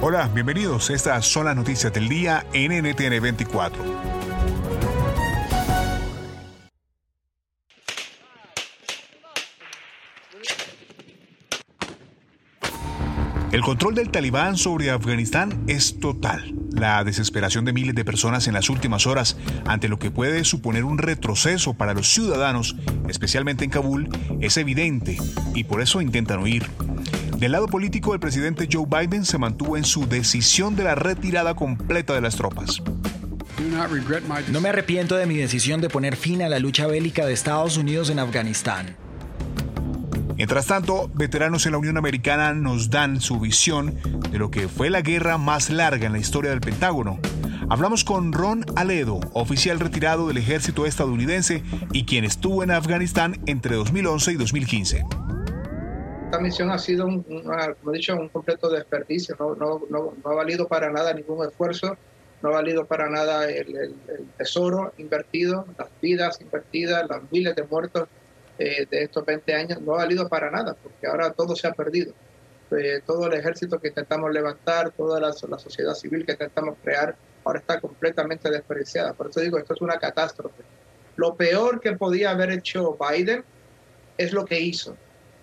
Hola, bienvenidos. Estas son las noticias del día en NTN 24. El control del talibán sobre Afganistán es total. La desesperación de miles de personas en las últimas horas ante lo que puede suponer un retroceso para los ciudadanos, especialmente en Kabul, es evidente y por eso intentan huir. Del lado político, el presidente Joe Biden se mantuvo en su decisión de la retirada completa de las tropas. No me arrepiento de mi decisión de poner fin a la lucha bélica de Estados Unidos en Afganistán. Mientras tanto, veteranos en la Unión Americana nos dan su visión de lo que fue la guerra más larga en la historia del Pentágono. Hablamos con Ron Aledo, oficial retirado del ejército estadounidense y quien estuvo en Afganistán entre 2011 y 2015 esta misión ha sido, un, como he dicho, un completo desperdicio. No, no, no, ha valido para nada ningún esfuerzo, no ha valido para nada el, tesoro invertido, las vidas invertidas, las miles de muertos eh, de estos 20 años, no ha valido para nada, porque ahora todo se ha perdido. Eh, todo el ejército que intentamos levantar, toda la, la, sociedad civil que intentamos crear, ahora está completamente desperdiciada. Por eso digo, esto es una catástrofe. Lo peor que podía haber hecho Biden es lo que hizo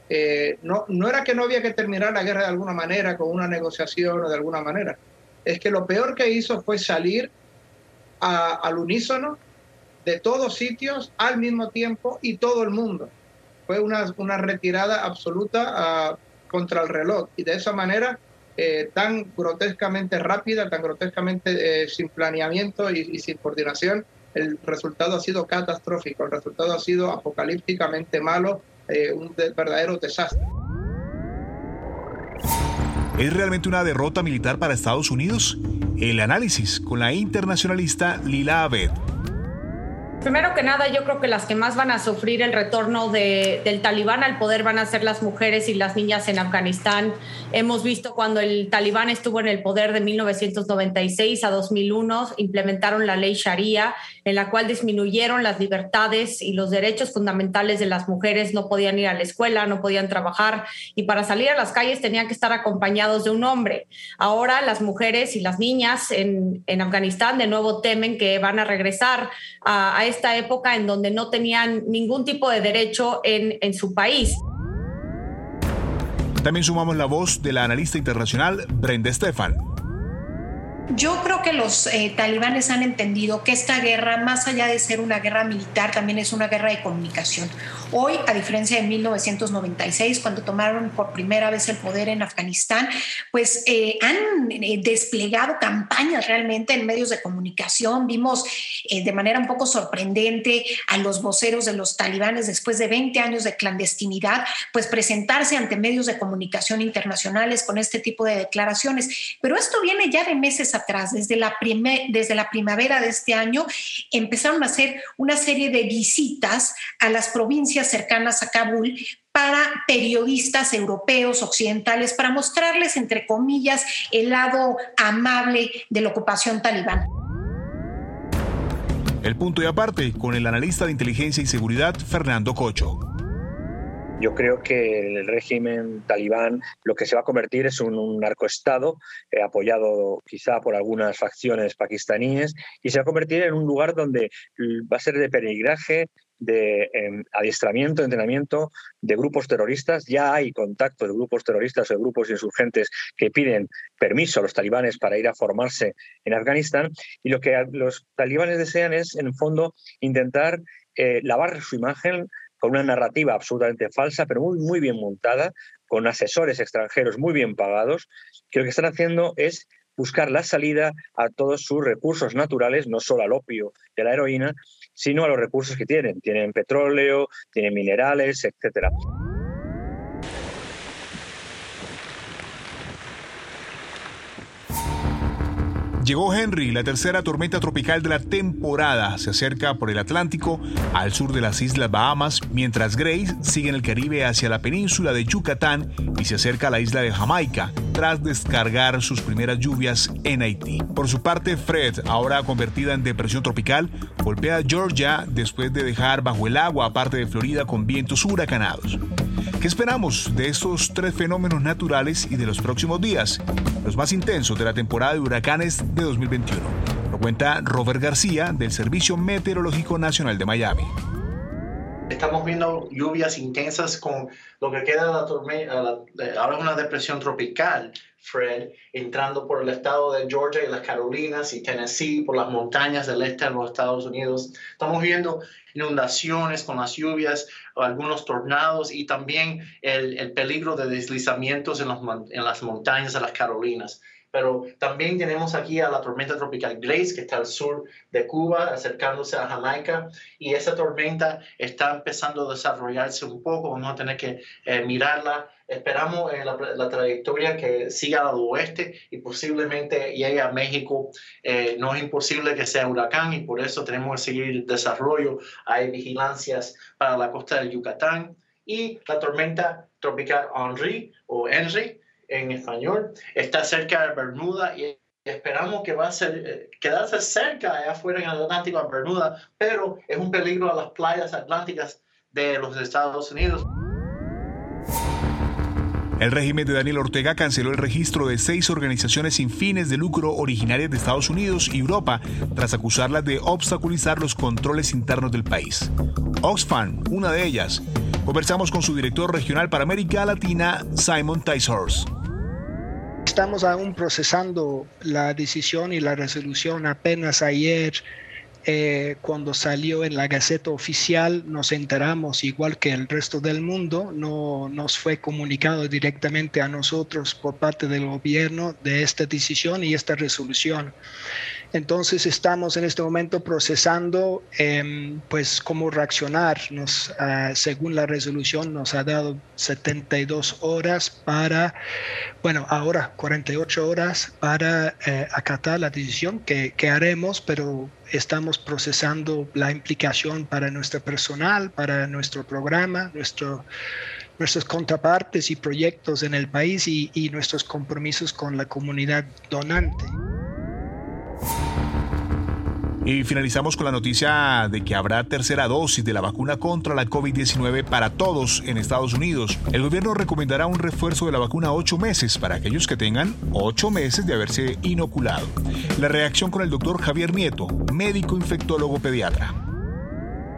eh, no, no era que no había que terminar la guerra de alguna manera, con una negociación o de alguna manera. Es que lo peor que hizo fue salir al unísono de todos sitios al mismo tiempo y todo el mundo. Fue una, una retirada absoluta ah, contra el reloj y de esa manera eh, tan grotescamente rápida, tan grotescamente eh, sin planeamiento y, sin coordinación, el resultado ha sido catastrófico, el resultado ha sido apocalípticamente malo un verdadero desastre. ¿Es realmente una derrota militar para Estados Unidos? El análisis con la internacionalista Lila Abed. Primero que nada, yo creo que las que más van a sufrir el retorno de, del talibán al poder van a ser las mujeres y las niñas en Afganistán. Hemos visto cuando el talibán estuvo en el poder de 1996 a 2001, implementaron la ley Sharia, en la cual disminuyeron las libertades y los derechos fundamentales de las mujeres. No podían ir a la escuela, no podían trabajar y para salir a las calles tenían que estar acompañados de un hombre. Ahora las mujeres y las niñas en, Afganistán de nuevo temen que van a regresar a esta época en donde no tenían ningún tipo de derecho en, en su país. También sumamos la voz de la analista internacional Brenda Stefan. Yo creo que los eh, talibanes han entendido que esta guerra, más allá de ser una guerra militar, también es una guerra de comunicación. Hoy, a diferencia de 1996, cuando tomaron por primera vez el poder en Afganistán, pues eh, han eh, desplegado campañas realmente en medios de comunicación. Vimos de manera un poco sorprendente a los voceros de los talibanes después de 20 años de clandestinidad, pues presentarse ante medios de comunicación internacionales con este tipo de declaraciones. Pero esto viene ya de meses atrás, desde la, desde la primavera de este año, empezaron a hacer una serie de visitas a las provincias cercanas a Kabul para periodistas europeos, occidentales, para mostrarles, entre comillas, el lado amable de la ocupación talibán. El punto y aparte con el analista de inteligencia y seguridad Fernando Cocho. Yo creo que el régimen talibán lo que se va a convertir es un, un narcoestado eh, apoyado quizá por algunas facciones pakistaníes y se va a convertir en un lugar donde va a ser de peregrinaje de em, adiestramiento, entrenamiento de grupos terroristas. Ya hay contacto de grupos terroristas o de grupos insurgentes que piden permiso a los talibanes para ir a formarse en Afganistán. Y lo que los talibanes desean es, en el fondo, intentar eh, lavar su imagen con una narrativa absolutamente falsa, pero muy, muy bien montada, con asesores extranjeros muy bien pagados, que lo que están haciendo es buscar la salida a todos sus recursos naturales, no solo al opio y a la heroína, sino a los recursos que tienen. Tienen petróleo, tienen minerales, etcétera. Llegó Henry, la tercera tormenta tropical de la temporada. Se acerca por el Atlántico al sur de las Islas Bahamas, mientras Grace sigue en el Caribe hacia la península de Yucatán y se acerca a la isla de Jamaica, tras descargar sus primeras lluvias en Haití. Por su parte, Fred, ahora convertida en depresión tropical, golpea a Georgia después de dejar bajo el agua parte de Florida con vientos huracanados. ¿Qué esperamos de estos tres fenómenos naturales y de los próximos días? Los más intensos de la temporada de huracanes de 2021. Lo cuenta Robert García del Servicio Meteorológico Nacional de Miami. Estamos viendo lluvias intensas con lo que queda de la tormenta, ahora es una depresión tropical, Fred, entrando por el estado de Georgia y las Carolinas y Tennessee, por las montañas del este de los Estados Unidos. Estamos viendo inundaciones con las lluvias, algunos tornados y también el, peligro de deslizamientos en, en las montañas de las Carolinas pero también tenemos aquí a la tormenta tropical Grace, que está al sur de Cuba, acercándose a Jamaica, y esa tormenta está empezando a desarrollarse un poco, vamos a tener que eh, mirarla. Esperamos en la, trayectoria que siga al oeste y posiblemente llegue a México. Eh, no es imposible que sea huracán y por eso tenemos que seguir el desarrollo. Hay vigilancias para la costa del Yucatán y la tormenta tropical Henry o Henry en español, está cerca de Bermuda y esperamos que va a ser, eh, quedarse cerca allá afuera en el Atlántico, a Bermuda, pero es un peligro a las playas atlánticas de los Estados Unidos. El régimen de Daniel Ortega canceló el registro de seis organizaciones sin fines de lucro originarias de Estados Unidos y Europa tras acusarlas de obstaculizar los controles internos del país. Oxfam, una de ellas. Conversamos con su director regional para América Latina, Simon Ticehorse. Estamos aún procesando la decisión y la resolución apenas ayer. Eh, cuando salió en la Gaceta Oficial nos enteramos, igual que el resto del mundo, no nos fue comunicado directamente a nosotros por parte del gobierno de esta decisión y esta resolución. Entonces estamos en este momento procesando em, pues cómo reaccionar. Nos, ah, según la resolución nos ha dado 72 horas para, bueno, ahora 48 horas para eh, acatar la decisión que, haremos, pero estamos procesando la implicación para nuestro personal, para nuestro programa, nuestro nuestros contrapartes y proyectos en el país y nuestros compromisos con la comunidad donante. Y finalizamos con la noticia de que habrá tercera dosis de la vacuna contra la COVID-19 para todos en Estados Unidos. El gobierno recomendará un refuerzo de la vacuna ocho meses para aquellos que tengan ocho meses de haberse inoculado. La reacción con el doctor Javier Nieto, médico infectólogo pediatra.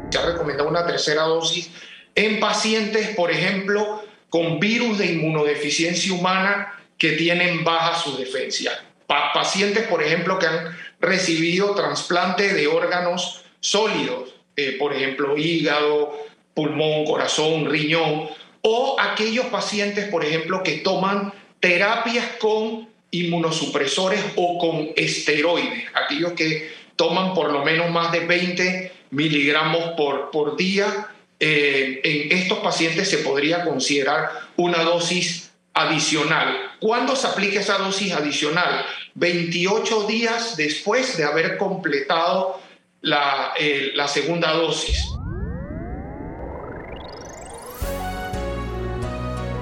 Se ha recomendado una tercera dosis en pacientes, por ejemplo, con virus de inmunodeficiencia humana que tienen baja su defensa. pacientes, por ejemplo, que han recibido trasplante de órganos sólidos, eh, por ejemplo, hígado, pulmón, corazón, riñón, o aquellos pacientes, por ejemplo, que toman terapias con inmunosupresores o con esteroides, aquellos que toman por lo menos más de 20 miligramos por, por día. Eh, en estos pacientes se podría considerar una dosis adicional. ¿Cuándo se aplica esa dosis adicional? 28 días después de haber completado la, eh, la segunda dosis.